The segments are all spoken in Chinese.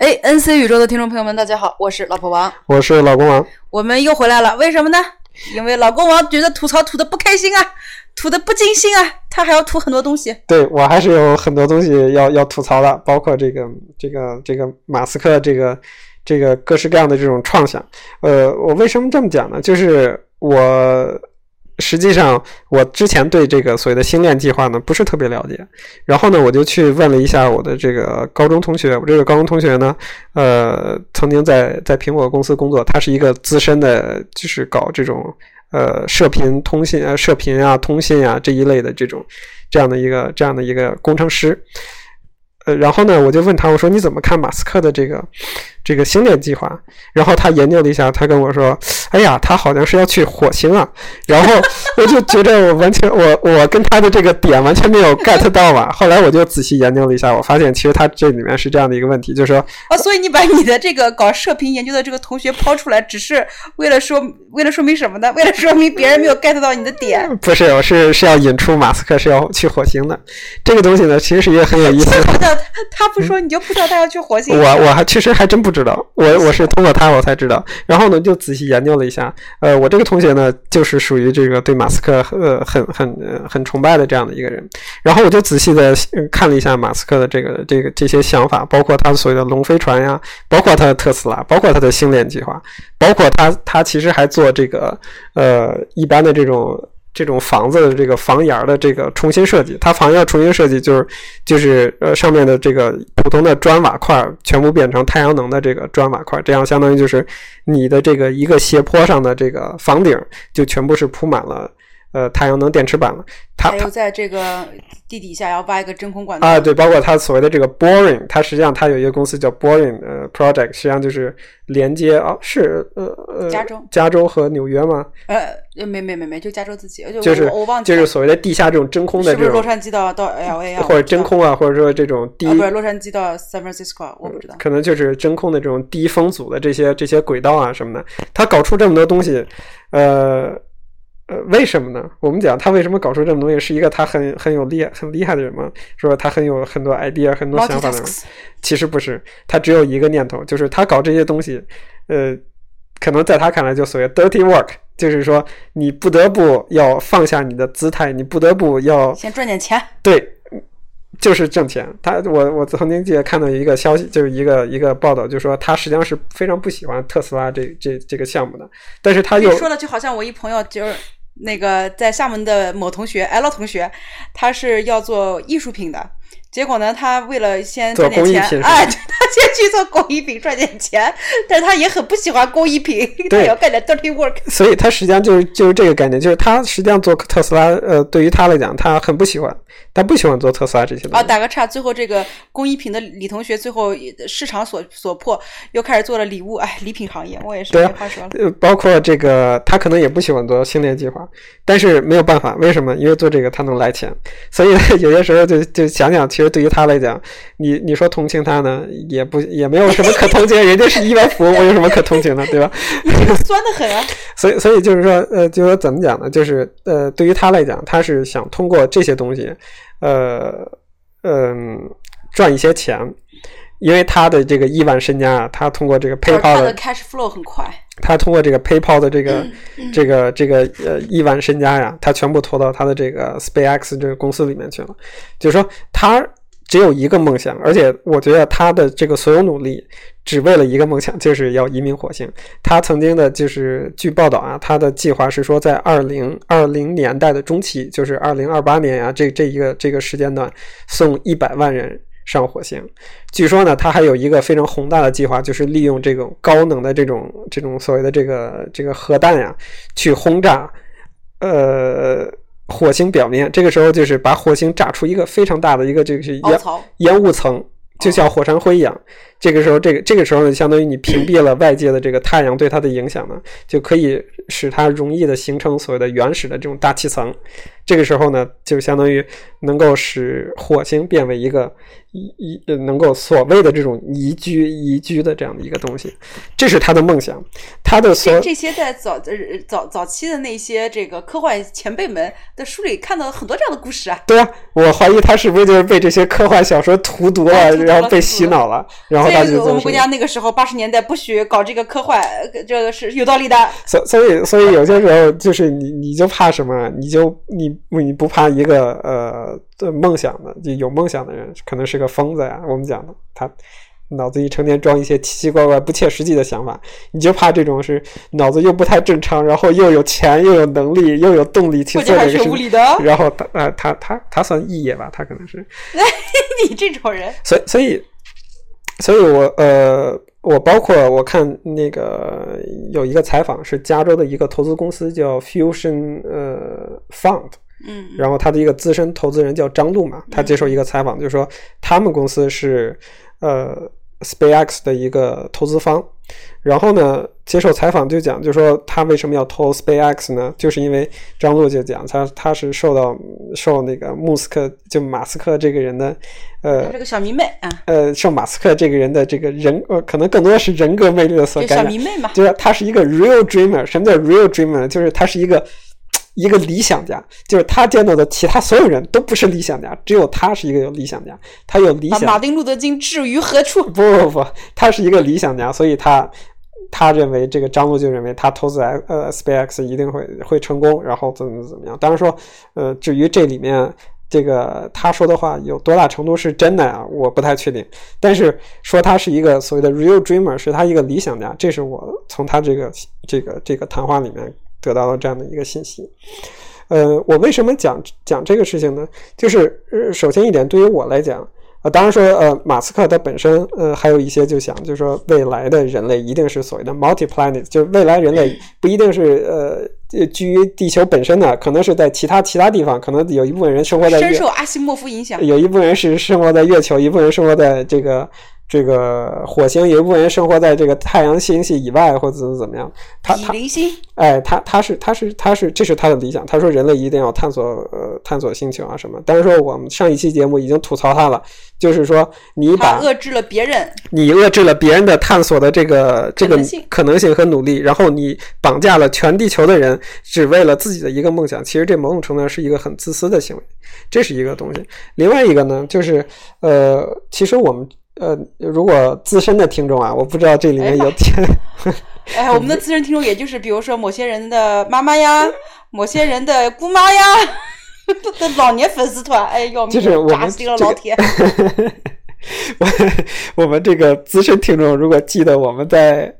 哎，NC 宇宙的听众朋友们，大家好，我是老婆王，我是老公王，我们又回来了。为什么呢？因为老公王觉得吐槽吐的不开心啊，吐的不尽兴啊，他还要吐很多东西。对我还是有很多东西要要吐槽的，包括这个这个这个马斯克这个这个各式各样的这种创想。呃，我为什么这么讲呢？就是我。实际上，我之前对这个所谓的星链计划呢不是特别了解，然后呢，我就去问了一下我的这个高中同学。我这个高中同学呢，呃，曾经在在苹果公司工作，他是一个资深的，就是搞这种呃射频通信、呃射频啊、通信啊这一类的这种这样的一个这样的一个工程师。呃，然后呢，我就问他，我说你怎么看马斯克的这个这个星链计划？然后他研究了一下，他跟我说，哎呀，他好像是要去火星啊。然后我就觉得我完全我我跟他的这个点完全没有 get 到嘛。后来我就仔细研究了一下，我发现其实他这里面是这样的一个问题，就是说，啊，所以你把你的这个搞射频研究的这个同学抛出来，只是为了说 为了说明什么呢？为了说明别人没有 get 到你的点？不是，我是是要引出马斯克是要去火星的。这个东西呢，其实是一个很有意思。的。他不说，你就不知道他要去火星。我我还其实还真不知道，我我是通过他我才知道。然后呢，就仔细研究了一下。呃，我这个同学呢，就是属于这个对马斯克呃很很很崇拜的这样的一个人。然后我就仔细的看了一下马斯克的这个这个这些想法，包括他所谓的龙飞船呀，包括他的特斯拉，包括他的星链计划，包括他他其实还做这个呃一般的这种。这种房子的这个房檐的这个重新设计，它房檐重新设计就是就是呃上面的这个普通的砖瓦块全部变成太阳能的这个砖瓦块，这样相当于就是你的这个一个斜坡上的这个房顶就全部是铺满了。呃，太阳能电池板了，它还有在这个地底下要挖一个真空管道啊，对，包括它所谓的这个 boring，它实际上它有一个公司叫 boring 呃 project，实际上就是连接啊，是呃呃加州加州和纽约吗？呃，没没没没，就加州自己，就是我忘记就是所谓的地下这种真空的这种，是不是洛杉矶到到 L A 啊？或者真空啊，或者说这种低不是洛杉矶到 San Francisco，我不知道，可能就是真空的这种低风阻的这些这些轨道啊什么的，它搞出这么多东西，呃。呃，为什么呢？我们讲他为什么搞出这么东西，是一个他很很有厉害很厉害的人吗？说他很有很多 idea，很多想法的人，其实不是，他只有一个念头，就是他搞这些东西，呃，可能在他看来就所谓 dirty work，就是说你不得不要放下你的姿态，你不得不要先赚点钱，对。就是挣钱，他我我曾经记得看到一个消息，就是一个一个报道，就说他实际上是非常不喜欢特斯拉这这这个项目的，但是他又说的，就好像我一朋友就是那个在厦门的某同学 L 同学，他是要做艺术品的。结果呢，他为了先赚点钱，哎，他先去做工艺品赚点钱，但是他也很不喜欢工艺品，他要干点 dirty work。所以，他实际上就是就是这个概念，就是他实际上做特斯拉，呃，对于他来讲，他很不喜欢，他不喜欢做特斯拉这些东西。啊，打个岔，最后这个工艺品的李同学，最后市场所所迫，又开始做了礼物，哎，礼品行业，我也是没话说了。呃，包括这个，他可能也不喜欢做星链计划，但是没有办法，为什么？因为做这个他能来钱，所以 有些时候就就想想。其实对于他来讲，你你说同情他呢，也不也没有什么可同情，人家是亿万富翁，我有什么可同情的，对吧？酸的很啊。所以所以就是说，呃，就是说怎么讲呢？就是呃，对于他来讲，他是想通过这些东西，呃嗯，赚一些钱，因为他的这个亿万身家啊，他通过这个 PayPal 的 cash flow 很快。他通过这个 PayPal 的这个这个这个呃亿万身家呀，他全部投到他的这个 SpaceX 这个公司里面去了。就是说，他只有一个梦想，而且我觉得他的这个所有努力只为了一个梦想，就是要移民火星。他曾经的就是据报道啊，他的计划是说在二零二零年代的中期，就是二零二八年呀，这这一个这个时间段送一百万人。上火星，据说呢，他还有一个非常宏大的计划，就是利用这种高能的这种这种所谓的这个这个核弹呀，去轰炸呃火星表面。这个时候就是把火星炸出一个非常大的一个这个是烟烟雾层，就像火山灰一样。这个时候，这个这个时候呢，相当于你屏蔽了外界的这个太阳对它的影响呢，就可以使它容易的形成所谓的原始的这种大气层。这个时候呢，就相当于能够使火星变为一个一一能够所谓的这种宜居宜居的这样的一个东西，这是他的梦想。他的所这些在早早早期的那些这个科幻前辈们的书里看到了很多这样的故事啊。对啊，我怀疑他是不是就是被这些科幻小说荼毒了，然后被洗脑了，然后他就我们国家那个时候八十年代不许搞这个科幻，这个是有道理的。所所以所以有些时候就是你你就怕什么？你就你你不怕一个呃梦想的就有梦想的人可能是个疯子呀？我们讲的他脑子里成天装一些奇奇怪怪不切实际的想法，你就怕这种是脑子又不太正常，然后又有钱又有能力又有动力去做这个事，然后他呃他他他算异业吧？他可能是 你这种人，所以所以所以我呃。我包括我看那个有一个采访是加州的一个投资公司叫 Fusion 呃 Fund，嗯，然后他的一个资深投资人叫张璐嘛，他接受一个采访就是说他们公司是呃。SpaceX 的一个投资方，然后呢，接受采访就讲，就说他为什么要投 SpaceX 呢？就是因为张璐就讲，他他是受到受那个穆斯克就马斯克这个人的，呃，这个小迷妹啊，呃，受马斯克这个人的这个人，呃，可能更多的是人格魅力的所感染。小迷妹嘛，就是他是一个 real dreamer。什么叫 real dreamer？就是他是一个。一个理想家，就是他见到的其他所有人都不是理想家，只有他是一个有理想家。他有理想。马丁路德金置于何处？不不不，他是一个理想家，所以他他认为这个张璐就认为他投资呃 SpaceX 一定会会成功，然后怎么怎么样。当然说，呃，至于这里面这个他说的话有多大程度是真的啊，我不太确定。但是说他是一个所谓的 real dreamer，是他一个理想家，这是我从他这个这个这个谈话里面。得到了这样的一个信息，呃，我为什么讲讲这个事情呢？就是首先一点，对于我来讲，啊，当然说，呃，马斯克他本身，呃，还有一些就想，就是说，未来的人类一定是所谓的 multi-planet，就是未来人类不一定是呃居于地球本身的，可能是在其他其他地方，可能有一部分人生活在深受阿西莫夫影响，有一部分人是生活在月球，一部分人生活在这个。这个火星有一部分人生活在这个太阳星系以外，或者怎么怎么样？他他哎，他他是他是他是这是他的理想。他说人类一定要探索呃探索星球啊什么。但是说我们上一期节目已经吐槽他了，就是说你把遏制了别人，你遏制了别人的探索的这个这个可能性和努力，然后你绑架了全地球的人，只为了自己的一个梦想。其实这某种程度上是一个很自私的行为，这是一个东西。另外一个呢，就是呃，其实我们。呃，如果资深的听众啊，我不知道这里面有听。哎，我们的资深听众，也就是比如说某些人的妈妈呀，某些人的姑妈呀，的 老年粉丝团，哎，要就是我们这个老铁。我我们这个资深听众，如果记得我们在，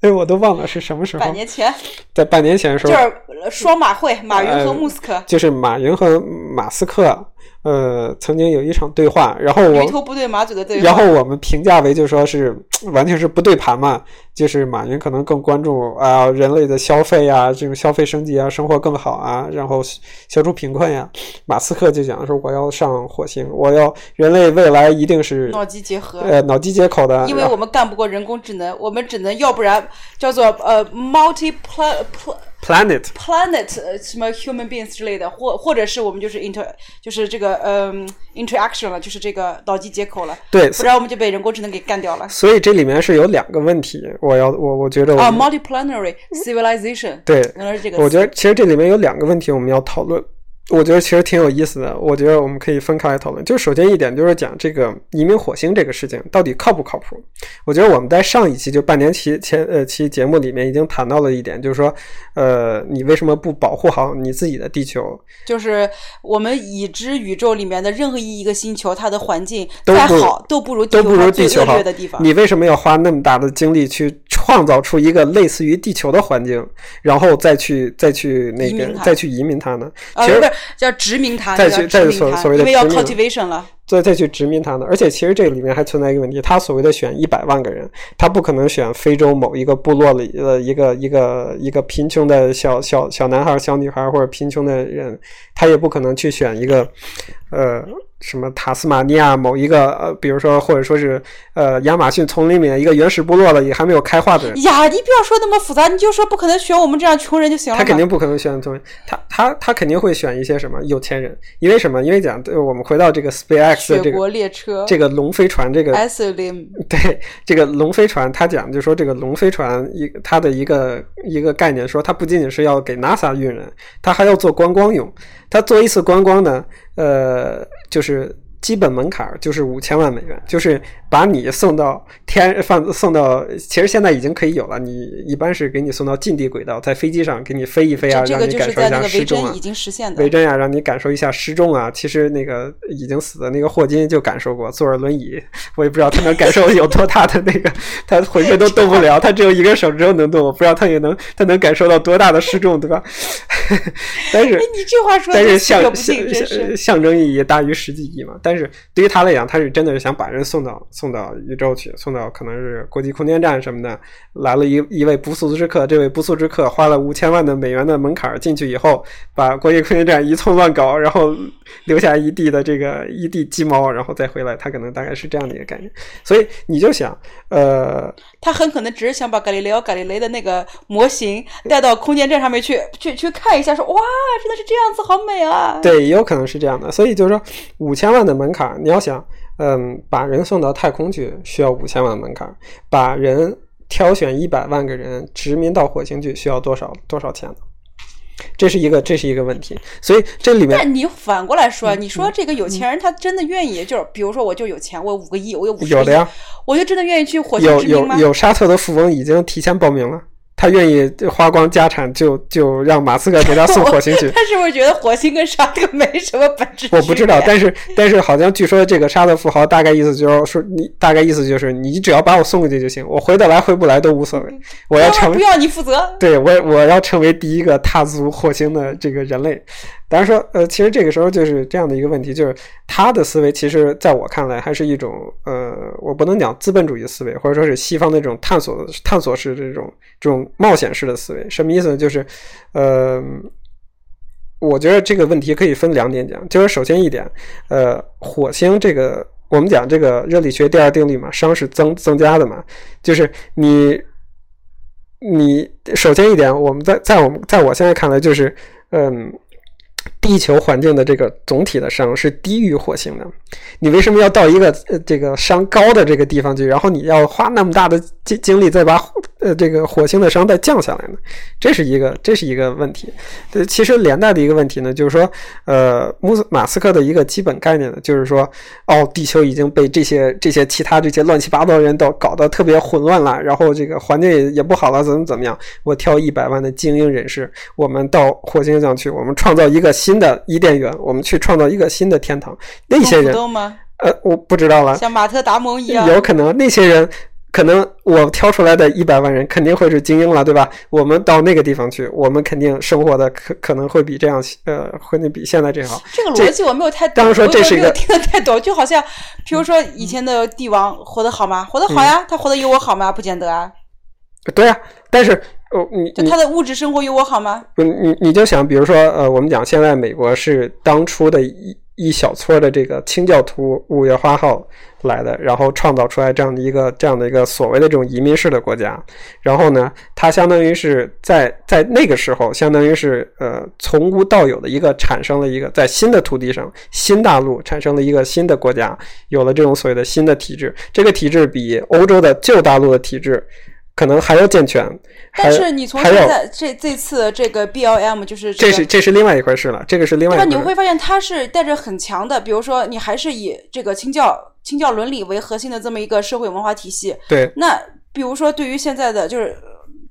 哎，我都忘了是什么时候。半年前。在半年前的时候。就是双马会，马云和穆斯克。就是马云和马斯克。呃，曾经有一场对话，然后我鱼头不对马嘴的对话，然后我们评价为就说是完全是不对盘嘛，就是马云可能更关注啊人类的消费啊，这种消费升级啊，生活更好啊，然后消除贫困呀。马斯克就讲说我要上火星，我要人类未来一定是脑机结合，呃，脑机接口的，因为我们干不过人工智能，我们只能要不然叫做呃 multi pl pl planet planet 什么 human beings 之类的，或或者是我们就是 inter 就是这个嗯 interaction 了，就是这个脑机接口了。对，不然我们就被人工智能给干掉了。所以这里面是有两个问题，我要我我觉得啊，multiplanetary civilization 对，原来是这个。我觉得其实这里面有两个问题我们要讨论。我觉得其实挺有意思的。我觉得我们可以分开来讨论。就首先一点，就是讲这个移民火星这个事情到底靠不靠谱？我觉得我们在上一期就半年期前呃期节目里面已经谈到了一点，就是说，呃，你为什么不保护好你自己的地球？就是我们已知宇宙里面的任何一个星球，它的环境再好都不如都不如地球好的地方。你为什么要花那么大的精力去创造出一个类似于地球的环境，然后再去再去那个再去移民它呢？其实不是。叫殖民它，再去再所所谓的因为要 cultivation 了。再再去殖民它呢？而且其实这里面还存在一个问题，他所谓的选一百万个人，他不可能选非洲某一个部落里的一个一个一个贫穷的小小小男孩、小女孩或者贫穷的人，他也不可能去选一个，呃。什么塔斯马尼亚某一个呃，比如说或者说是呃亚马逊丛林里面一个原始部落的也还没有开化的人呀，你不要说那么复杂，你就说不可能选我们这样穷人就行了。他肯定不可能选穷人，他他他肯定会选一些什么有钱人，因为什么？因为讲我们回到这个 SpaceX 的这个列车，这个龙飞船这个 S M 对这个龙飞船，他讲就说这个龙飞船一它的一个一个概念，说它不仅仅是要给 NASA 运人，它还要做观光用。它做一次观光呢，呃，就是。基本门槛就是五千万美元，就是把你送到天放送到，其实现在已经可以有了。你一般是给你送到近地轨道，在飞机上给你飞一飞啊，让你感受一下失重啊。已经实现的。维珍啊，让你感受一下失重啊。其实那个已经死的那个霍金就感受过，坐着轮椅，我也不知道他能感受有多大的那个，他浑身都动不了，他只有一个手指头能动，我不知道他也能，他能感受到多大的失重，对吧？但是你这话说，但是象象象征意义大于实际意义嘛？但是对于他来讲，他是真的是想把人送到送到宇宙去，送到可能是国际空间站什么的。来了一一位不速之客，这位不速之客花了五千万的美元的门槛进去以后，把国际空间站一通乱搞，然后留下一地的这个一地鸡毛，然后再回来。他可能大概是这样的一个概念。所以你就想，呃，他很可能只是想把伽利略伽利雷的那个模型带到空间站上面去，去去看一下，说哇，真的是这样子，好美啊！对，也有可能是这样的。所以就是说，五千万的门槛，你要想，嗯，把人送到太空去需要五千万门槛，把人挑选一百万个人殖民到火星去需要多少多少钱呢？这是一个这是一个问题。所以这里面，但你反过来说，你说这个有钱人他真的愿意，就是比如说我就有钱，我五个亿，我有五十亿，有的呀，我就真的愿意去火星殖民吗？有有沙特的富翁已经提前报名了。他愿意花光家产，就就让马斯克给他送 火星去。他 是不是觉得火星跟沙特没什么本质？我不知道，但是 但是好像据说这个沙特富豪大概意思就是说，你大概意思就是你只要把我送过去就行，我回得来回不来都无所谓。我要成不要你负责。对我我要成为第一个踏足火星的这个人类。当然说，呃，其实这个时候就是这样的一个问题，就是他的思维，其实在我看来，还是一种，呃，我不能讲资本主义思维，或者说是西方的这种探索、探索式这种这种冒险式的思维。什么意思呢？就是，呃，我觉得这个问题可以分两点讲。就是首先一点，呃，火星这个，我们讲这个热力学第二定律嘛，熵是增增加的嘛，就是你，你首先一点，我们在在我们在我现在看来，就是，嗯。地球环境的这个总体的熵是低于火星的，你为什么要到一个呃这个熵高的这个地方去，然后你要花那么大的精精力再把呃这个火星的熵再降下来呢？这是一个这是一个问题。呃，其实连带的一个问题呢，就是说，呃，穆斯马斯克的一个基本概念呢，就是说，哦，地球已经被这些这些其他这些乱七八糟的人都搞得特别混乱了，然后这个环境也也不好了，怎么怎么样？我挑一百万的精英人士，我们到火星上去，我们创造一个。新的伊甸园，我们去创造一个新的天堂。那些人，呃，我不知道了。像马特·达蒙一样，有可能那些人，可能我挑出来的一百万人肯定会是精英了，对吧？我们到那个地方去，我们肯定生活的可可能会比这样，呃，会比现在这好。这个逻辑我没有太，当然说这是一个听得太懂，就好像，比如说以前的帝王活得好吗？活得好呀，他活得有我好吗？不见得啊。对啊，但是。哦，你就他的物质生活有我好吗？不，你你就想，比如说，呃，我们讲现在美国是当初的一一小撮的这个清教徒五月花号来的，然后创造出来这样的一个这样的一个所谓的这种移民式的国家，然后呢，它相当于是在在那个时候，相当于是呃从无到有的一个产生了一个在新的土地上新大陆产生了一个新的国家，有了这种所谓的新的体制，这个体制比欧洲的旧大陆的体制。可能还要健全，但是你从现在这这次这个 B L M 就是这是这是另外一回事了，这个是另外。那你会发现它是带着很强的，比如说你还是以这个清教清教伦理为核心的这么一个社会文化体系。对。那比如说对于现在的就是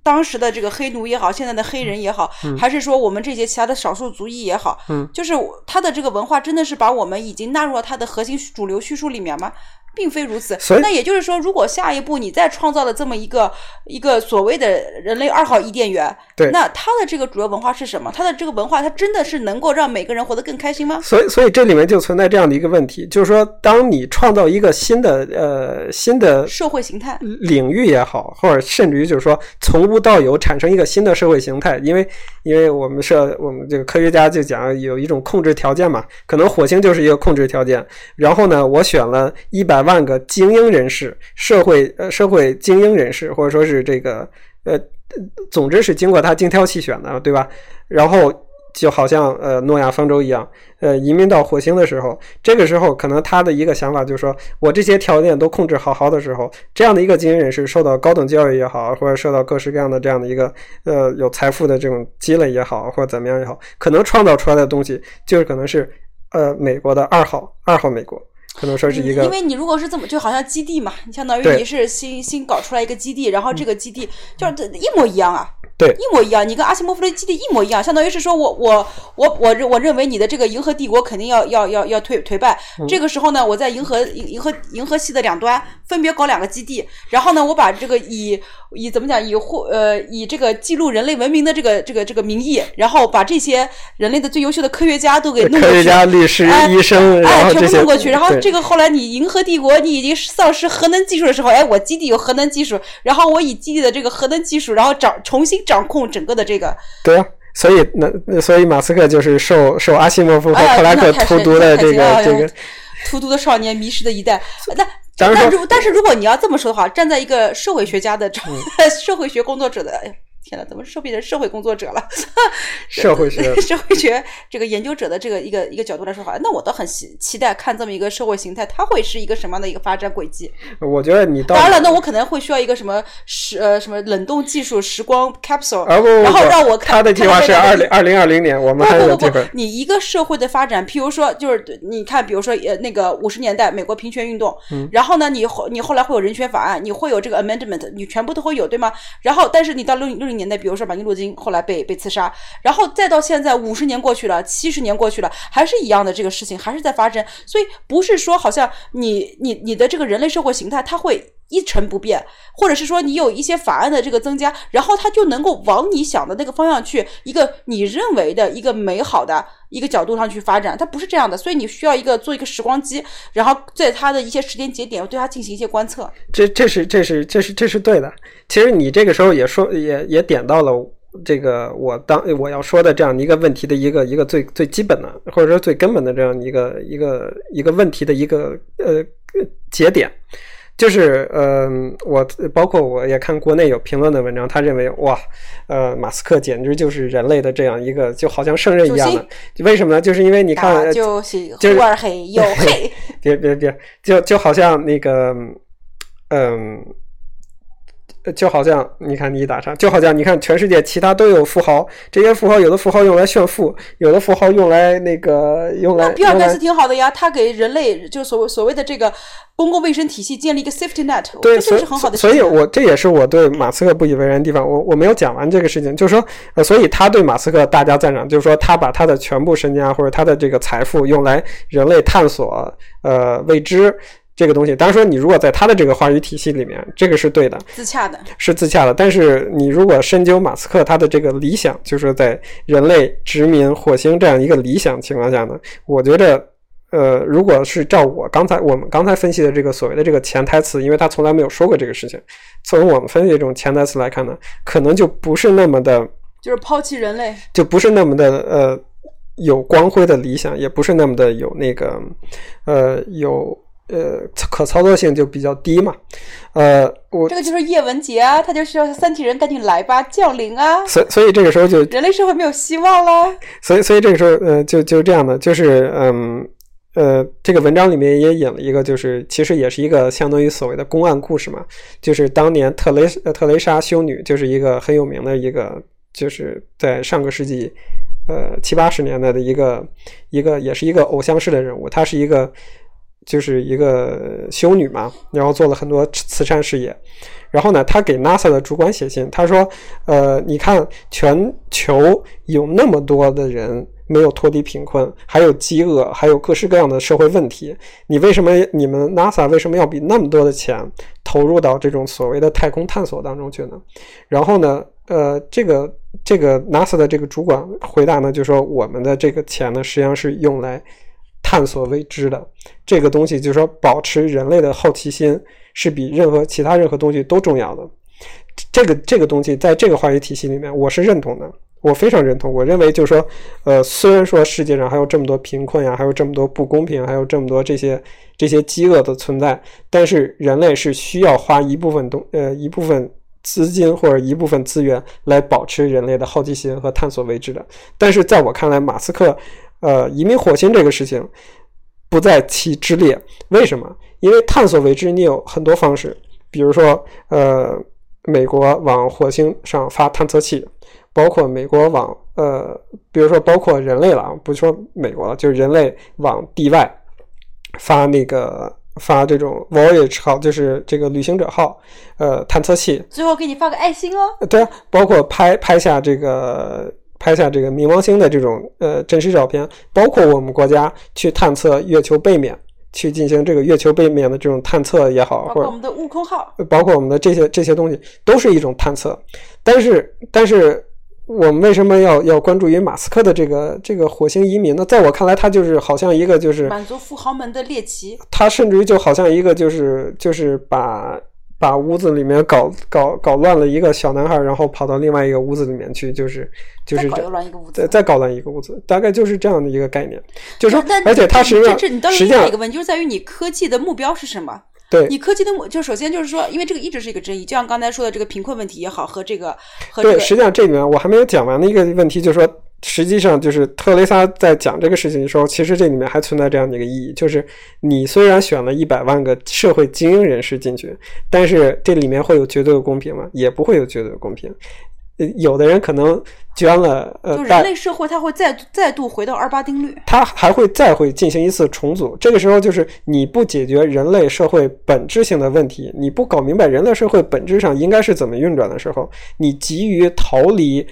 当时的这个黑奴也好，现在的黑人也好，还是说我们这些其他的少数族裔也好，嗯，就是他的这个文化真的是把我们已经纳入了他的核心主流叙述里面吗？并非如此。那也就是说，如果下一步你再创造了这么一个一个所谓的人类二号伊甸园，对，那它的这个主要文化是什么？它的这个文化，它真的是能够让每个人活得更开心吗？所以，所以这里面就存在这样的一个问题，就是说，当你创造一个新的呃新的社会形态领域也好，或者甚至于就是说从无到有产生一个新的社会形态，因为因为我们社我们这个科学家就讲有一种控制条件嘛，可能火星就是一个控制条件。然后呢，我选了一百万个精英人士，社会呃社会精英人士，或者说是这个呃，总之是经过他精挑细选的，对吧？然后就好像呃诺亚方舟一样，呃移民到火星的时候，这个时候可能他的一个想法就是说，我这些条件都控制好好的时候，这样的一个精英人士受到高等教育也好，或者受到各式各样的这样的一个呃有财富的这种积累也好，或者怎么样也好，可能创造出来的东西就是可能是。呃，美国的二号，二号美国，可能说是一个，因为你如果是这么，就好像基地嘛，你相当于你是新新搞出来一个基地，然后这个基地就是一模一样啊。对，一模一样，你跟阿西莫夫的基地一模一样，相当于是说我我我我认我认为你的这个银河帝国肯定要要要要退退败。这个时候呢，我在银河银银河银河系的两端分别搞两个基地，然后呢，我把这个以以怎么讲以或呃以这个记录人类文明的这个这个这个名义，然后把这些人类的最优秀的科学家都给弄过去，科学家、律师、医生，哎，全部弄过去。然后这个后来你银河帝国你已经丧失核能技术的时候，哎，我基地有核能技术，然后我以基地的这个核能技术，然后掌重新。掌控整个的这个，对啊，所以那所以马斯克就是受受阿西莫夫和克拉克荼毒的这个这个荼毒的少年，迷失的一代。那但如但是如果你要这么说的话，站在一个社会学家的 社会学工作者的。天呐，怎么说变成社会工作者了？社会学、社会学这个研究者的这个一个一个角度来说，好，那我倒很期期待看这么一个社会形态，它会是一个什么样的一个发展轨迹？我觉得你当然了，那我可能会需要一个什么时呃什么冷冻技术时光 capsule，然后让我看他的计划是二零二零二零年，我们还有不不不，你一个社会的发展，譬如说就是你看，比如说呃那个五十年代美国平权运动，然后呢，你后你后来会有人权法案，你会有这个 amendment，你全部都会有对吗？然后但是你到六六零。年代，比如说马丁路金后来被被刺杀，然后再到现在五十年过去了，七十年过去了，还是一样的这个事情，还是在发生。所以不是说好像你你你的这个人类社会形态它会一成不变，或者是说你有一些法案的这个增加，然后它就能够往你想的那个方向去，一个你认为的一个美好的一个角度上去发展，它不是这样的。所以你需要一个做一个时光机，然后在它的一些时间节点对它进行一些观测。这这是这是这是这是对的。其实你这个时候也说也也点到了这个我当我要说的这样一个问题的一个一个最最基本的或者说最根本的这样一个一个一个问题的一个呃节点，就是呃我包括我也看国内有评论的文章，他认为哇呃马斯克简直就是人类的这样一个就好像圣人一样的，为什么呢？就是因为你看就是忽而黑又黑，别别别就就好像那个嗯。就好像你看，你一打岔，就好像你看，全世界其他都有富豪，这些富豪有的富豪用来炫富，有的富豪用来那个用来。比尔盖茨挺好的呀，他给人类就所谓所谓的这个公共卫生体系建立一个 safety net，对，这是很好的。所以，我这也是我对马斯克不以为然的地方。我我没有讲完这个事情，就是说，呃，所以他对马斯克大加赞赏，就是说他把他的全部身家或者他的这个财富用来人类探索呃未知。这个东西，当然说你如果在他的这个话语体系里面，这个是对的，自洽的，是自洽的。但是你如果深究马斯克他的这个理想，就是在人类殖民火星这样一个理想情况下呢，我觉得，呃，如果是照我刚才我们刚才分析的这个所谓的这个潜台词，因为他从来没有说过这个事情，从我们分析这种潜台词来看呢，可能就不是那么的，就是抛弃人类，就不是那么的呃有光辉的理想，也不是那么的有那个呃有。呃，可操作性就比较低嘛，呃，我这个就是叶文洁啊，他就需要三体人赶紧来吧，降临啊，所所以这个时候就人类社会没有希望了，所以所以这个时候，呃，就就这样的，就是嗯呃，这个文章里面也引了一个，就是其实也是一个相当于所谓的公案故事嘛，就是当年特雷特雷莎修女就是一个很有名的一个，就是在上个世纪呃七八十年代的一个一个也是一个偶像式的人物，她是一个。就是一个修女嘛，然后做了很多慈善事业。然后呢，她给 NASA 的主管写信，她说：“呃，你看，全球有那么多的人没有脱离贫困，还有饥饿，还有各式各样的社会问题。你为什么你们 NASA 为什么要比那么多的钱投入到这种所谓的太空探索当中去呢？然后呢，呃，这个这个 NASA 的这个主管回答呢，就说我们的这个钱呢，实际上是用来探索未知的。这个东西就是说，保持人类的好奇心是比任何其他任何东西都重要的。这个这个东西在这个话语体系里面，我是认同的。我非常认同，我认为就是说，呃，虽然说世界上还有这么多贫困呀，还有这么多不公平，还有这么多这些这些饥饿的存在，但是人类是需要花一部分东呃一部分资金或者一部分资源来保持人类的好奇心和探索未知的。但是在我看来，马斯克呃移民火星这个事情不在其之列。为什么？因为探索未知你有很多方式，比如说呃，美国往火星上发探测器。包括美国往呃，比如说包括人类了啊，不说美国了，就是人类往地外发那个发这种 Voyage 号，就是这个旅行者号呃探测器，最后给你发个爱心哦。对啊，包括拍拍下这个拍下这个冥王星的这种呃真实照片，包括我们国家去探测月球背面，去进行这个月球背面的这种探测也好，或者我们的悟空号，包括我们的这些这些东西，都是一种探测，但是但是。我们为什么要要关注于马斯克的这个这个火星移民呢？在我看来，他就是好像一个就是满足富豪们的猎奇。他甚至于就好像一个就是就是把把屋子里面搞搞搞乱了一个小男孩，然后跑到另外一个屋子里面去，就是就是再搞乱一个屋子，再搞乱一个屋子，大概就是这样的一个概念。就是说，而且它实际上实际上一个问题就是在于你科技的目标是什么。对你科技的目，就首先就是说，因为这个一直是一个争议，就像刚才说的这个贫困问题也好，和这个和对，实际上这里面我还没有讲完的一个问题，就是说，实际上就是特蕾莎在讲这个事情的时候，其实这里面还存在这样的一个意义，就是你虽然选了一百万个社会精英人士进去，但是这里面会有绝对的公平吗？也不会有绝对的公平。有的人可能捐了，呃，就人类社会它会再再度回到二八定律，它还会再会进行一次重组。这个时候就是你不解决人类社会本质性的问题，你不搞明白人类社会本质上应该是怎么运转的时候，你急于逃离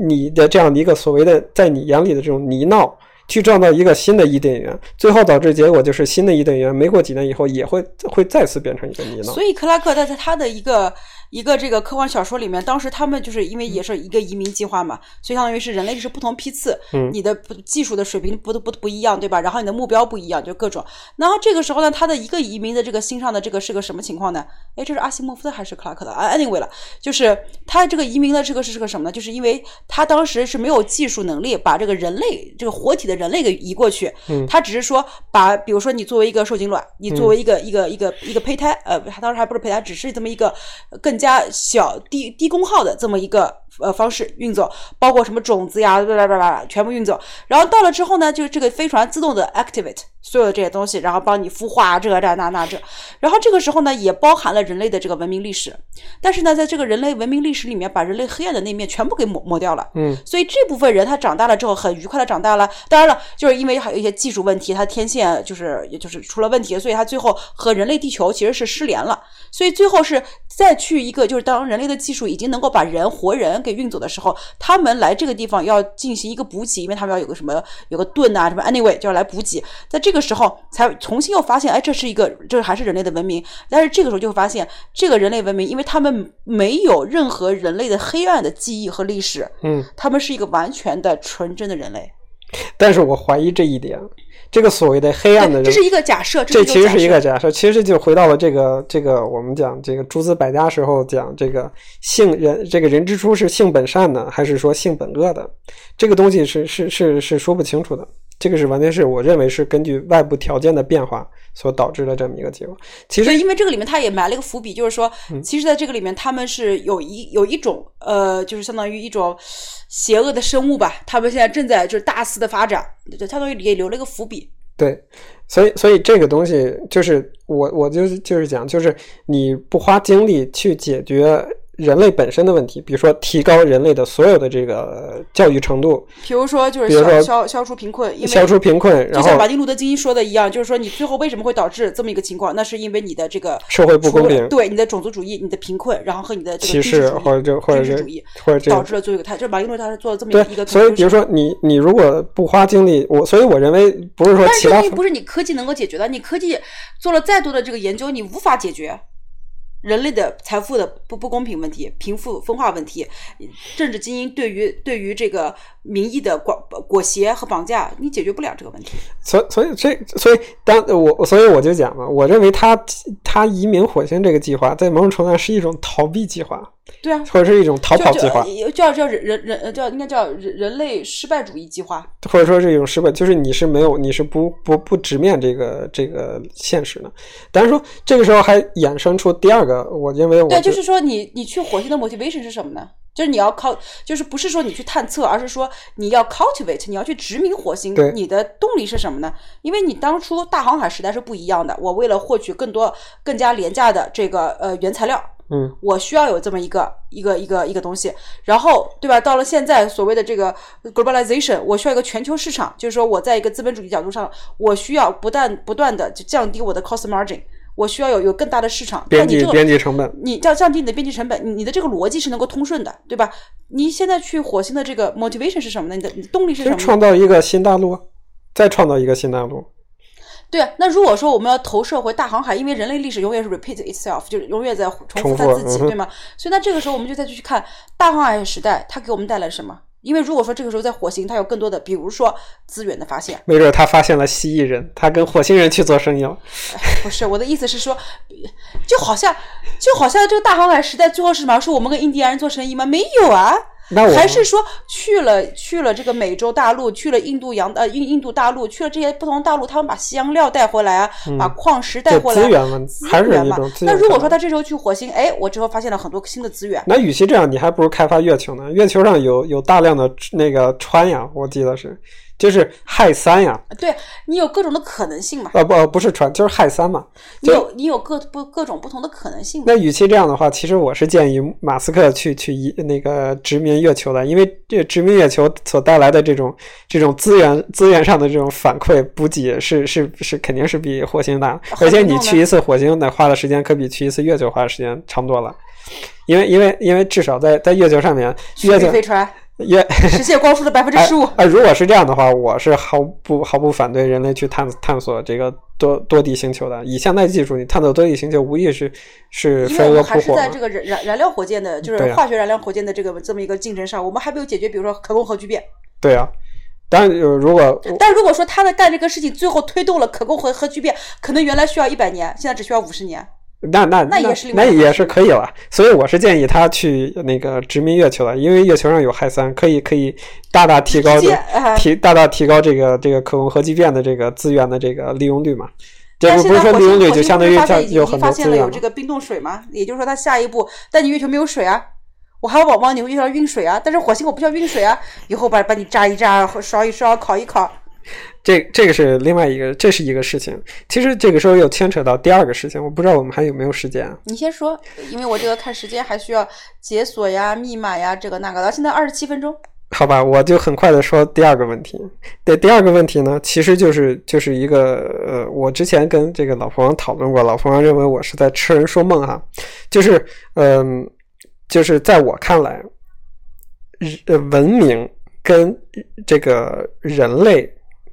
你的这样的一个所谓的在你眼里的这种泥淖，去撞到一个新的伊甸园，最后导致结果就是新的伊甸园没过几年以后也会会再次变成一个泥淖。所以克拉克他在他的一个。一个这个科幻小说里面，当时他们就是因为也是一个移民计划嘛，所以相当于是人类是不同批次，你的技术的水平不不不一样，对吧？然后你的目标不一样，就各种。然后这个时候呢，他的一个移民的这个心上的这个是个什么情况呢？哎，这是阿西莫夫的还是克拉克的啊？Anyway 了，就是他这个移民的这个是个什么呢？就是因为他当时是没有技术能力把这个人类这个活体的人类给移过去，他只是说把比如说你作为一个受精卵，你作为一个一个一个一个胚胎，呃，他当时还不是胚胎，只是这么一个更。加小低低功耗的这么一个呃方式运作，包括什么种子呀，叭叭叭叭，全部运作。然后到了之后呢，就是这个飞船自动的 activate 所有的这些东西，然后帮你孵化这这那那这。然后这个时候呢，也包含了人类的这个文明历史。但是呢，在这个人类文明历史里面，把人类黑暗的那面全部给抹抹掉了。嗯，所以这部分人他长大了之后很愉快的长大了。当然了，就是因为还有一些技术问题，他天线就是也就是出了问题，所以他最后和人类地球其实是失联了。所以最后是再去一个，就是当人类的技术已经能够把人活人给运走的时候，他们来这个地方要进行一个补给，因为他们要有个什么，有个盾啊什么，anyway 就要来补给。在这个时候才重新又发现，哎，这是一个，这还是人类的文明。但是这个时候就会发现，这个人类文明，因为他们没有任何人类的黑暗的记忆和历史，嗯，他们是一个完全的纯真的人类。但是我怀疑这一点。这个所谓的黑暗的人，这是一个假设，这其实是一个假设。其实就回到了这个这个我们讲这个诸子百家时候讲这个性人这个人之初是性本善的，还是说性本恶的？这个东西是是是是说不清楚的。这个是完全是我认为是根据外部条件的变化所导致的这么一个结果。其实因为这个里面他也埋了一个伏笔，就是说，其实在这个里面他们是有一有一种呃，就是相当于一种邪恶的生物吧，他们现在正在就是大肆的发展，就相当于也留了一个伏笔。对，所以所以这个东西就是我我就是就是讲，就是你不花精力去解决人类本身的问题，比如说提高人类的所有的这个教育程度，比如说就是消消消除贫困，消除贫困，就像马丁路德金说的一样，就是说你最后为什么会导致这么一个情况？那是因为你的这个 社会不公平，对你的种族主义、你的贫困，然后和你的歧视或者就或者主义，或者导致了最后他就是马丁路德他是做了这么一个。所以比如说你你如果不花精力，我所以我认为不是说其他不是你科技能够解决的，你科技做了再多的这个研究，你无法解决。人类的财富的不不公平问题、贫富分化问题、政治精英对于对于这个民意的裹裹挟和绑架，你解决不了这个问题。所所以这所以当我所以我就讲嘛，我认为他他移民火星这个计划，在某种程度上是一种逃避计划。对啊，或者是一种逃跑计划，叫叫人人人叫应该叫人人类失败主义计划，或者说是一种失败，就是你是没有你是不不不直面这个这个现实的。但是说这个时候还衍生出第二个，我认为我对，就是说你你去火星的 motivation 是什么呢？就是你要靠，就是不是说你去探测，而是说你要 cultivate，你要去殖民火星。你的动力是什么呢？因为你当初大航海时代是不一样的，我为了获取更多更加廉价的这个呃原材料。嗯，我需要有这么一个一个一个一个东西，然后对吧？到了现在所谓的这个 globalization，我需要一个全球市场，就是说我在一个资本主义角度上，我需要不断不断的就降低我的 cost margin，我需要有有更大的市场，但你这个编辑成本，你要降低你的编辑成本，你你的这个逻辑是能够通顺的，对吧？你现在去火星的这个 motivation 是什么呢？你的你动力是什么？创造一个新大陆，再创造一个新大陆。对啊，那如果说我们要投射回大航海，因为人类历史永远是 repeat itself，就是永远在重复它自己，对吗？所以那这个时候我们就再去看大航海时代，它给我们带来什么？因为如果说这个时候在火星，它有更多的，比如说资源的发现，没准他发现了蜥蜴人，他跟火星人去做生意了。不是我的意思是说，就好像就好像这个大航海时代最后是什么？是我们跟印第安人做生意吗？没有啊。还是说去了去了这个美洲大陆，去了印度洋呃印印度大陆，去了这些不同大陆，他们把西洋料带回来啊，把矿石带回来，资源嘛，还是嘛。那如果说他这时候去火星，哎，我之后发现了很多新的资源。那与其这样，你还不如开发月球呢。月球上有有大量的那个氚呀，我记得是。就是氦三呀，对你有各种的可能性嘛？呃不不是传，就是氦三嘛。你有你有各不各种不同的可能性。那与其这样的话，其实我是建议马斯克去去一那个殖民月球的，因为这殖民月球所带来的这种这种资源资源上的这种反馈补给是是是肯定是比火星大，而且你去一次火星得花的时间可比去一次月球花的时间长多了，因为因为因为至少在在月球上面，月球飞船。也实现光速的百分之十五。哎，如果是这样的话，我是毫不毫不反对人类去探探索这个多多地星球的。以现代技术，你探索多地星球，无疑是是飞蛾扑火。还是在这个燃燃燃料火箭的，就是化学燃料火箭的这个这么一个竞争上，我们还没有解决，比如说可控核聚变。对啊，但如果但如果说他在干这个事情，最后推动了可控核核聚变，可能原来需要一百年，现在只需要五十年。那那那也是那也是可以了，所以我是建议他去那个殖民月球了，因为月球上有氦三，可以可以大大提高提大大提高这个这个可控核聚变的这个资源的这个利用率嘛。这不是说利用率就相当于像有很多资源有这个冰冻水嘛？也就是说，他下一步，但你月球没有水啊，我还要往往你月球上运水啊，但是火星我不需要运水啊，以后把把你炸一炸，烧一烧，烤一烤。这这个是另外一个，这是一个事情。其实这个时候又牵扯到第二个事情，我不知道我们还有没有时间。啊你先说，因为我这个看时间还需要解锁呀、密码呀，这个那个的。现在二十七分钟。好吧，我就很快的说第二个问题。对，第二个问题呢，其实就是就是一个呃，我之前跟这个老婆王讨论过，老婆王认为我是在痴人说梦哈，就是嗯，就是在我看来，呃，文明跟这个人类。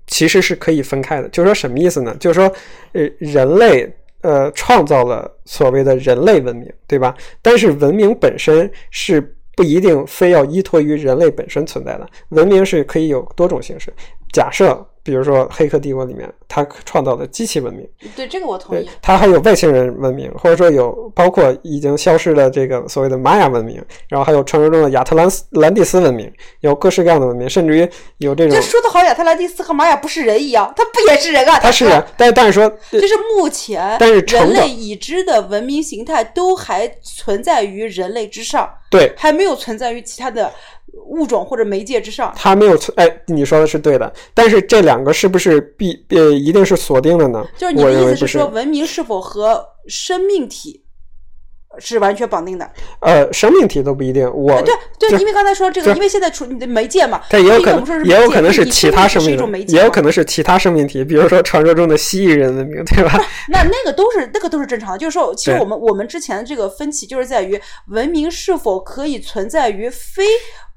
其实是可以分开的，就是说什么意思呢？就是说，呃，人类呃创造了所谓的人类文明，对吧？但是文明本身是不一定非要依托于人类本身存在的，文明是可以有多种形式。假设。比如说《黑客帝国》里面，他创造的机器文明，对这个我同意。他还有外星人文明，或者说有包括已经消失的这个所谓的玛雅文明，然后还有传说中的亚特兰斯兰蒂斯文明，有各式各样的文明，甚至于有这种。这说的好，亚特兰蒂斯和玛雅不是人一样，他不也是人啊？他是人，但但是说，就是目前，但是人类已知的文明形态都还存在于人类之上，对，还没有存在于其他的。物种或者媒介之上，它没有存哎，你说的是对的，但是这两个是不是必呃一定是锁定的呢？就是你的意思是说，文明是否和生命体是完全绑定的。呃，生命体都不一定。我对对，因为刚才说这个，因为现在出你的媒介嘛，它也有可能也有可能是其他生命，也有可能是其他生命体，比如说传说中的蜥蜴人文明，对吧？那那个都是那个都是正常的。就是说，其实我们我们之前的这个分歧就是在于文明是否可以存在于非。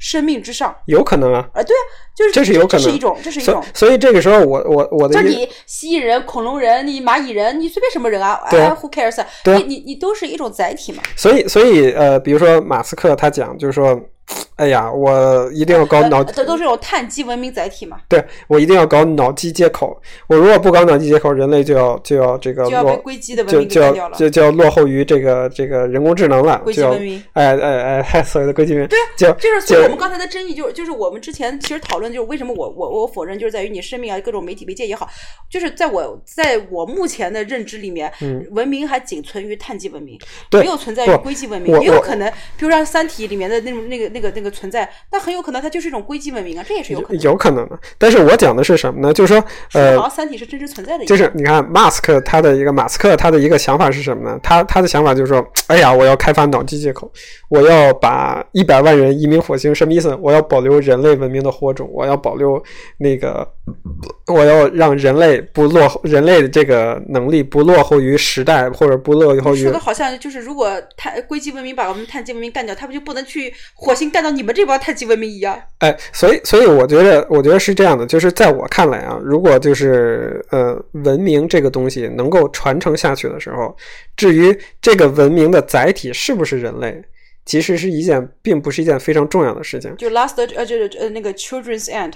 生命之上有可能啊，啊对啊，就是这是有可能，这是一种，这是一种。所以这个时候，我我我的，就你蜥蜴人、恐龙人、你蚂蚁人，你随便什么人啊，对，Who cares？你你你都是一种载体嘛。所以所以呃，比如说马斯克他讲，就是说。哎呀，我一定要搞脑，这都是有碳基文明载体嘛？对，我一定要搞脑机接口。我如果不搞脑机接口，人类就要就要这个落，就就要就就要落后于这个这个人工智能了。硅基文明，哎哎哎，所谓的硅基文明，对，就就是所以我们刚才的争议，就是就是我们之前其实讨论，就是为什么我我我否认，就是在于你生命啊，各种媒体媒介也好，就是在我在我目前的认知里面，文明还仅存于碳基文明，没有存在于硅基文明，也有可能，比如说《三体》里面的那种那个那个那个。存在，那很有可能它就是一种硅基文明啊，这也是有可能。有可能的，但是我讲的是什么呢？就是说，呃，三体是真实存在的。就是你看，马斯克他的一个马斯克他的一个想法是什么呢？他他的想法就是说，哎呀，我要开发脑机接口，我要把一百万人移民火星，什么意思？我要保留人类文明的火种，我要保留那个，我要让人类不落后，人类的这个能力不落后于时代，或者不落后于。说的好像就是，如果碳硅基文明把我们碳基文明干掉，他不就不能去火星干到？你们这帮太极文明一样，哎，所以，所以我觉得，我觉得是这样的，就是在我看来啊，如果就是呃，文明这个东西能够传承下去的时候，至于这个文明的载体是不是人类？其实是一件，并不是一件非常重要的事情。就 last 呃，就是呃那个 children's end，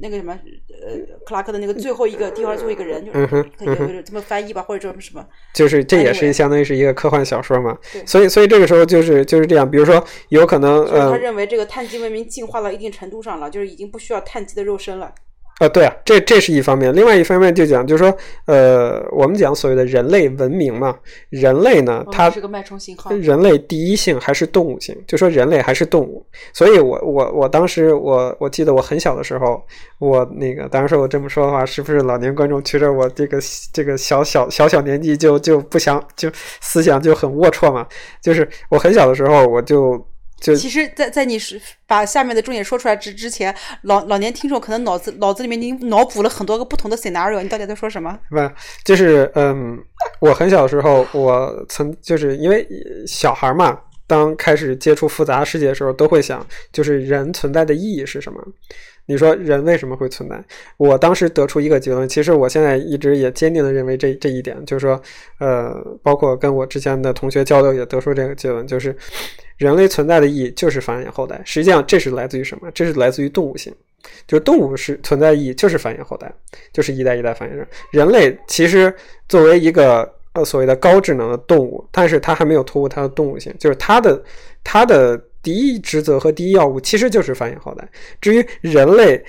那个什么呃克拉克的那个最后一个地方最后一个人，就是可以这么翻译吧，或者说什么？就是这也是相当于是一个科幻小说嘛。所以所以这个时候就是就是这样。比如说有可能呃，他认为这个碳基文明进化到一定程度上了，就是已经不需要碳基的肉身了。啊，对啊，这这是一方面，另外一方面就讲，就是说，呃，我们讲所谓的人类文明嘛，人类呢，它是个脉冲信号。人类第一性还是动物性，就说人类还是动物。所以我我我当时我我记得我很小的时候，我那个当然说我这么说的话，是不是老年观众觉得我这个这个小小小小年纪就就不想就思想就很龌龊嘛？就是我很小的时候我就。其实，在在你是把下面的重点说出来之之前，老老年听众可能脑子脑子里面已经脑补了很多个不同的 scenario，你到底在说什么？不，就是嗯，我很小的时候，我曾就是因为小孩嘛，当开始接触复杂世界的时候，都会想，就是人存在的意义是什么？你说人为什么会存在？我当时得出一个结论，其实我现在一直也坚定的认为这这一点，就是说，呃，包括跟我之前的同学交流也得出这个结论，就是人类存在的意义就是繁衍后代。实际上，这是来自于什么？这是来自于动物性，就是动物是存在意义就是繁衍后代，就是一代一代繁衍着。人类其实作为一个呃所谓的高智能的动物，但是它还没有突破它的动物性，就是它的它的。第一职责和第一要务其实就是繁衍后代。至于人类，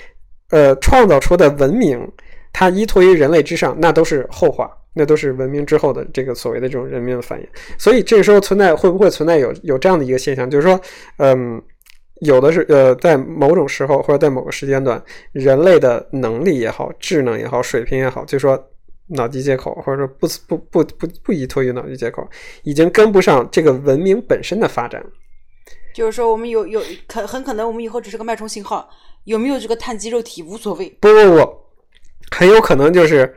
呃，创造出的文明，它依托于人类之上，那都是后话，那都是文明之后的这个所谓的这种人民的繁衍。所以这个时候存在会不会存在有有这样的一个现象，就是说，嗯，有的是呃，在某种时候或者在某个时间段，人类的能力也好，智能也好，水平也好，就说脑机接口或者说不不不不不依托于脑机接口，已经跟不上这个文明本身的发展。就是说，我们有有可很可能，我们以后只是个脉冲信号，有没有这个碳基肉体无所谓。不不不，很有可能就是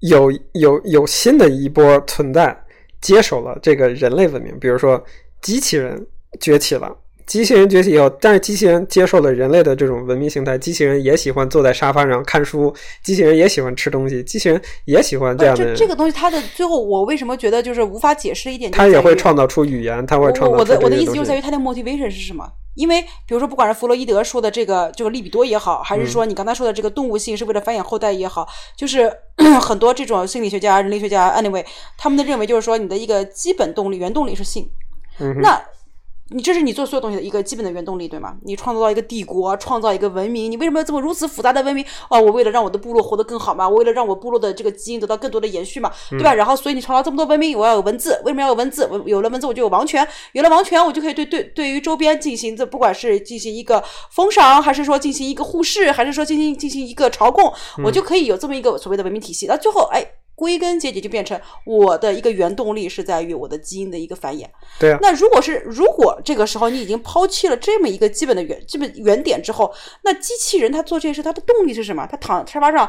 有有有新的一波存在接手了这个人类文明，比如说机器人崛起了。机器人崛起以后，但是机器人接受了人类的这种文明形态，机器人也喜欢坐在沙发上看书，机器人也喜欢吃东西，机器人也喜欢这样的。这这个东西，它的最后，我为什么觉得就是无法解释一点？它也会创造出语言，它会创造。我的我的意思就在于它的 motivation 是什么？因为比如说，不管是弗洛伊德说的这个这个利比多也好，还是说你刚才说的这个动物性是为了繁衍后代也好，就是 很多这种心理学家、人类学家，anyway，他们的认为就是说，你的一个基本动力、原动力是性。那。你这是你做所有东西的一个基本的原动力，对吗？你创造到一个帝国，创造一个文明，你为什么要这么如此复杂的文明？哦，我为了让我的部落活得更好嘛，我为了让我部落的这个基因得到更多的延续嘛，对吧？然后，所以你创造这么多文明，我要有文字，为什么要有文字？我有了文字，我就有王权，有了王权，我就可以对对对于周边进行这不管是进行一个封赏，还是说进行一个护市，还是说进行进行一个朝贡，我就可以有这么一个所谓的文明体系。那最后，哎。归根结底就变成我的一个原动力是在于我的基因的一个繁衍。对啊。那如果是如果这个时候你已经抛弃了这么一个基本的原基本原点之后，那机器人它做这件事它的动力是什么？它躺沙发上。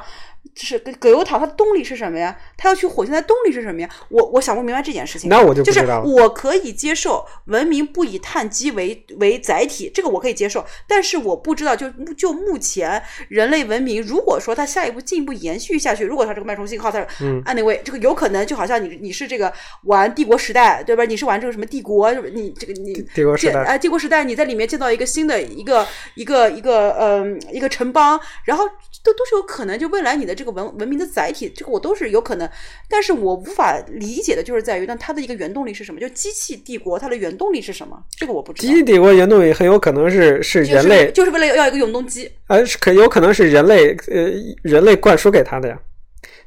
就是葛葛优躺，他的动力是什么呀？他要去火星的动力是什么呀？我我想不明白这件事情。那我就就是我可以接受文明不以碳基为为载体，这个我可以接受。但是我不知道，就就目前人类文明，如果说它下一步进一步延续下去，如果它这个脉冲信号，它嗯，anyway，这个有可能就好像你你是这个玩帝国时代，对吧？你是玩这个什么帝国？你这个你帝国时代啊，帝国时代你在里面建造一个新的一个一个一个嗯一个城邦，然后都都是有可能，就未来你的这个文文明的。载体这个我都是有可能，但是我无法理解的就是在于，那它的一个原动力是什么？就机器帝国它的原动力是什么？这个我不知道。机器帝国原动力很有可能是是人类，就是为了要一个永动机。呃，可有可能是人类呃人类灌输给他的呀，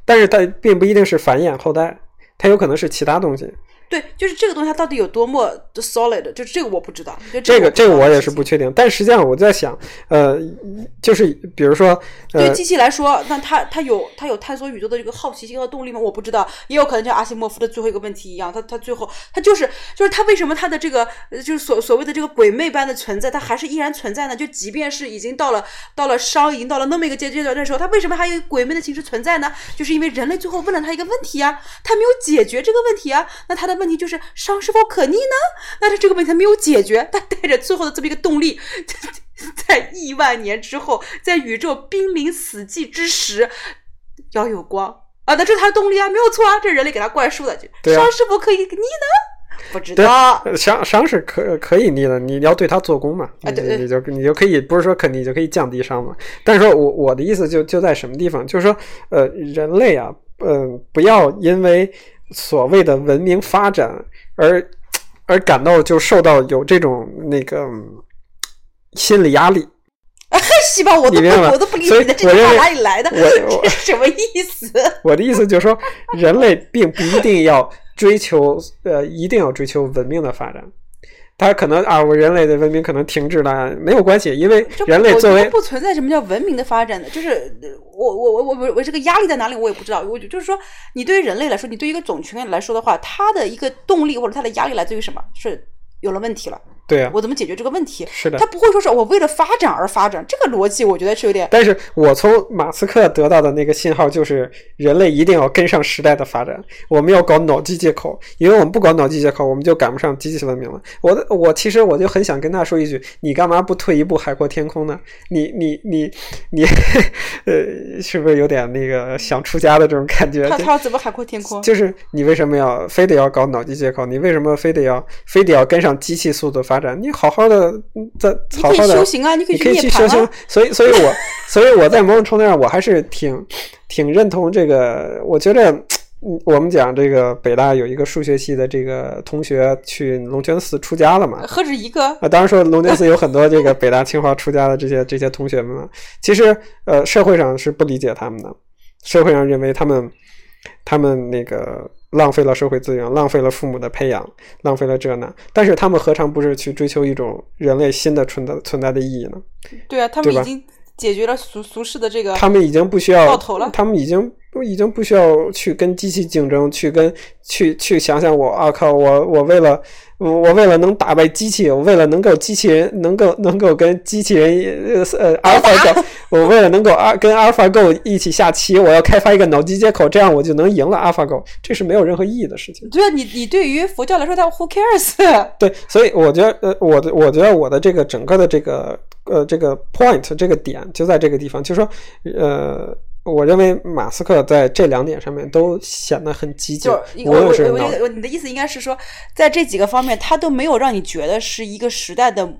但是它并不一定是繁衍后代，它有可能是其他东西。对，就是这个东西它到底有多么的 solid，就是这个我不知道。这个这个我也是不确定，但实际上我在想，呃，就是比如说，对机器来说，那它它有它有探索宇宙的这个好奇心和动力吗？我不知道，也有可能像阿西莫夫的最后一个问题一样，他他最后他就是就是他为什么他的这个就是所所谓的这个鬼魅般的存在，它还是依然存在呢？就即便是已经到了到了商已经到了那么一个阶阶段的时候，它为什么还有鬼魅的形式存在呢？就是因为人类最后问了他一个问题呀，他没有解决这个问题啊，那他的。问题就是伤是否可逆呢？那他这个问题他没有解决，他带着最后的这么一个动力，在亿万年之后，在宇宙濒临死寂之时，要有光啊！那这是他的动力啊，没有错啊，这是人类给他灌输的。伤是否可以逆呢？不知道。伤伤是可可以逆的，你要对它做工嘛？啊，对对，你就你就可以不是说可逆就可以降低伤嘛？但是说我我的意思就就在什么地方，就是说呃，人类啊，嗯，不要因为。所谓的文明发展，而而感到就受到有这种那个心理压力。希望我都不我都不理解这句话哪里来的，这是什么意思？我的意思就是说，人类并不一定要追求呃，一定要追求文明的发展。他可能啊，我人类的文明可能停滞了，没有关系，因为人类作为不存在什么叫文明的发展的，就是我我我我我我这个压力在哪里，我也不知道。我就是说，你对于人类来说，你对于一个种群来说的话，它的一个动力或者它的压力来自于什么？是有了问题了。对啊，我怎么解决这个问题？是的，他不会说是我为了发展而发展，这个逻辑我觉得是有点。但是我从马斯克得到的那个信号就是，人类一定要跟上时代的发展，我们要搞脑机接口，因为我们不搞脑机接口，我们就赶不上机器文明了。我我其实我就很想跟他说一句，你干嘛不退一步海阔天空呢？你你你你，呃，是不是有点那个想出家的这种感觉？他他要怎么海阔天空？就是你为什么要非得要搞脑机接口？你为什么非得要非得要跟上机器速度发展？你好好的。在好好的修行啊，你可以去修行。所以，所以我，所以我在某种程度上，我还是挺挺认同这个。我觉得，我们讲这个北大有一个数学系的这个同学去龙泉寺出家了嘛？何止一个啊！当然说龙泉寺有很多这个北大、清华出家的这些这些同学们嘛。其实，呃，社会上是不理解他们的，社会上认为他们他们那个。浪费了社会资源，浪费了父母的培养，浪费了这那，但是他们何尝不是去追求一种人类新的存在存在的意义呢？对啊，他们已经解决了俗俗世的这个，他们已经不需要到头了，他们已经已经不需要去跟机器竞争，去跟去去想想我啊靠，我我为了。我为了能打败机器，我为了能够机器人能够能够跟机器人呃阿尔法狗，我为了能够阿跟阿尔法狗一起下棋，我要开发一个脑机接口，这样我就能赢了阿尔法狗，这是没有任何意义的事情。对啊，你你对于佛教来说，他 who cares？对，所以我觉得呃，我的我觉得我的这个整个的这个呃这个 point 这个点就在这个地方，就是说呃。我认为马斯克在这两点上面都显得很激进。无论是我，你的意思应该是说，在这几个方面，他都没有让你觉得是一个时代的。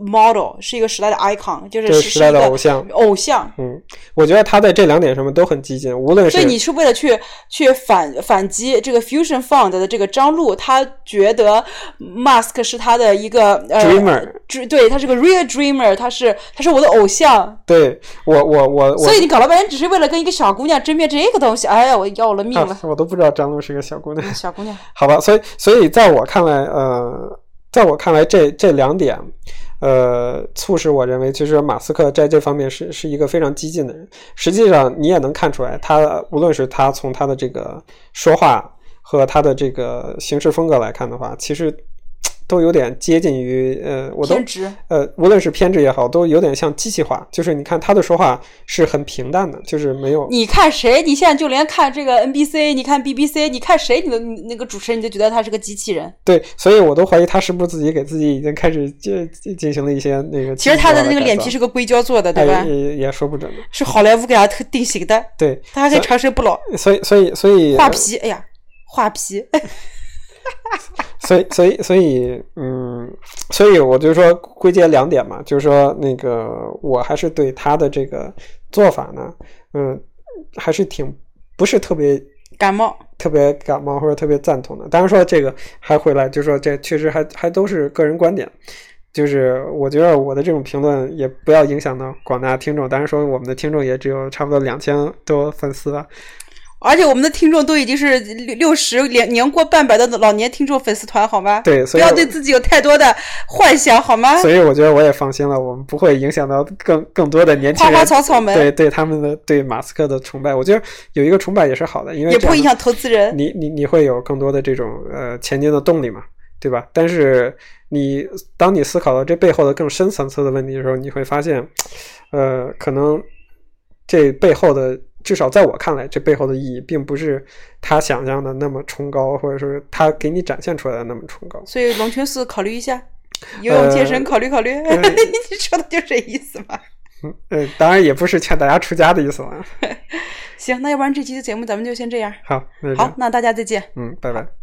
Model 是一个时代的 icon，就是时代的偶像。偶像，嗯，我觉得他在这两点上面都很激进，无论是。所以你是为了去去反反击这个 Fusion Fund 的这个张璐，他觉得 Musk 是他的一个呃 dreamer，对他是个 real dreamer，他是他是我的偶像。对我我我，所以你搞了半天只是为了跟一个小姑娘争辩这个东西，哎呀，我要了命了！我都不知道张璐是个小姑娘。小姑娘。好吧，所以所以在我看来，呃，在我看来，这这两点。呃，促使我认为，其实马斯克在这方面是是一个非常激进的人。实际上，你也能看出来，他无论是他从他的这个说话和他的这个行事风格来看的话，其实。都有点接近于呃，我都呃，无论是偏执也好，都有点像机器化。就是你看他的说话是很平淡的，就是没有。你看谁？你现在就连看这个 NBC，你看 BBC，你看谁？你的那个主持人，你就觉得他是个机器人。对，所以我都怀疑他是不是自己给自己已经开始进进行了一些那个。其实他的那个脸皮是个硅胶做的，对吧？也也说不准。是好莱坞给他特定型的。对，他还可以长生不老。所以，所以，所以画皮，哎呀，画皮。所以，所以，所以，嗯，所以我就说归结两点嘛，就是说，那个我还是对他的这个做法呢，嗯，还是挺不是特别感冒，特别感冒或者特别赞同的。当然说这个还回来，就说这确实还还都是个人观点，就是我觉得我的这种评论也不要影响到广大听众。当然说我们的听众也只有差不多两千多粉丝吧。而且我们的听众都已经是六六十年年过半百的老年听众粉丝团，好吗？对，不要对自己有太多的幻想，好吗？所以我觉得我也放心了，我们不会影响到更更多的年轻人。花花草草们，对对他们的对马斯克的崇拜，我觉得有一个崇拜也是好的，因为也不会影响投资人。你你你会有更多的这种呃前进的动力嘛，对吧？但是你当你思考到这背后的更深层次的问题的时候，你会发现，呃，可能这背后的。至少在我看来，这背后的意义并不是他想象的那么崇高，或者说他给你展现出来的那么崇高。所以龙泉寺考虑一下，游泳健身考虑考虑，你说的就这意思吧？嗯，当然也不是劝大家出家的意思了。行，那要不然这期的节目咱们就先这样。好，好，那大家再见。嗯，拜拜。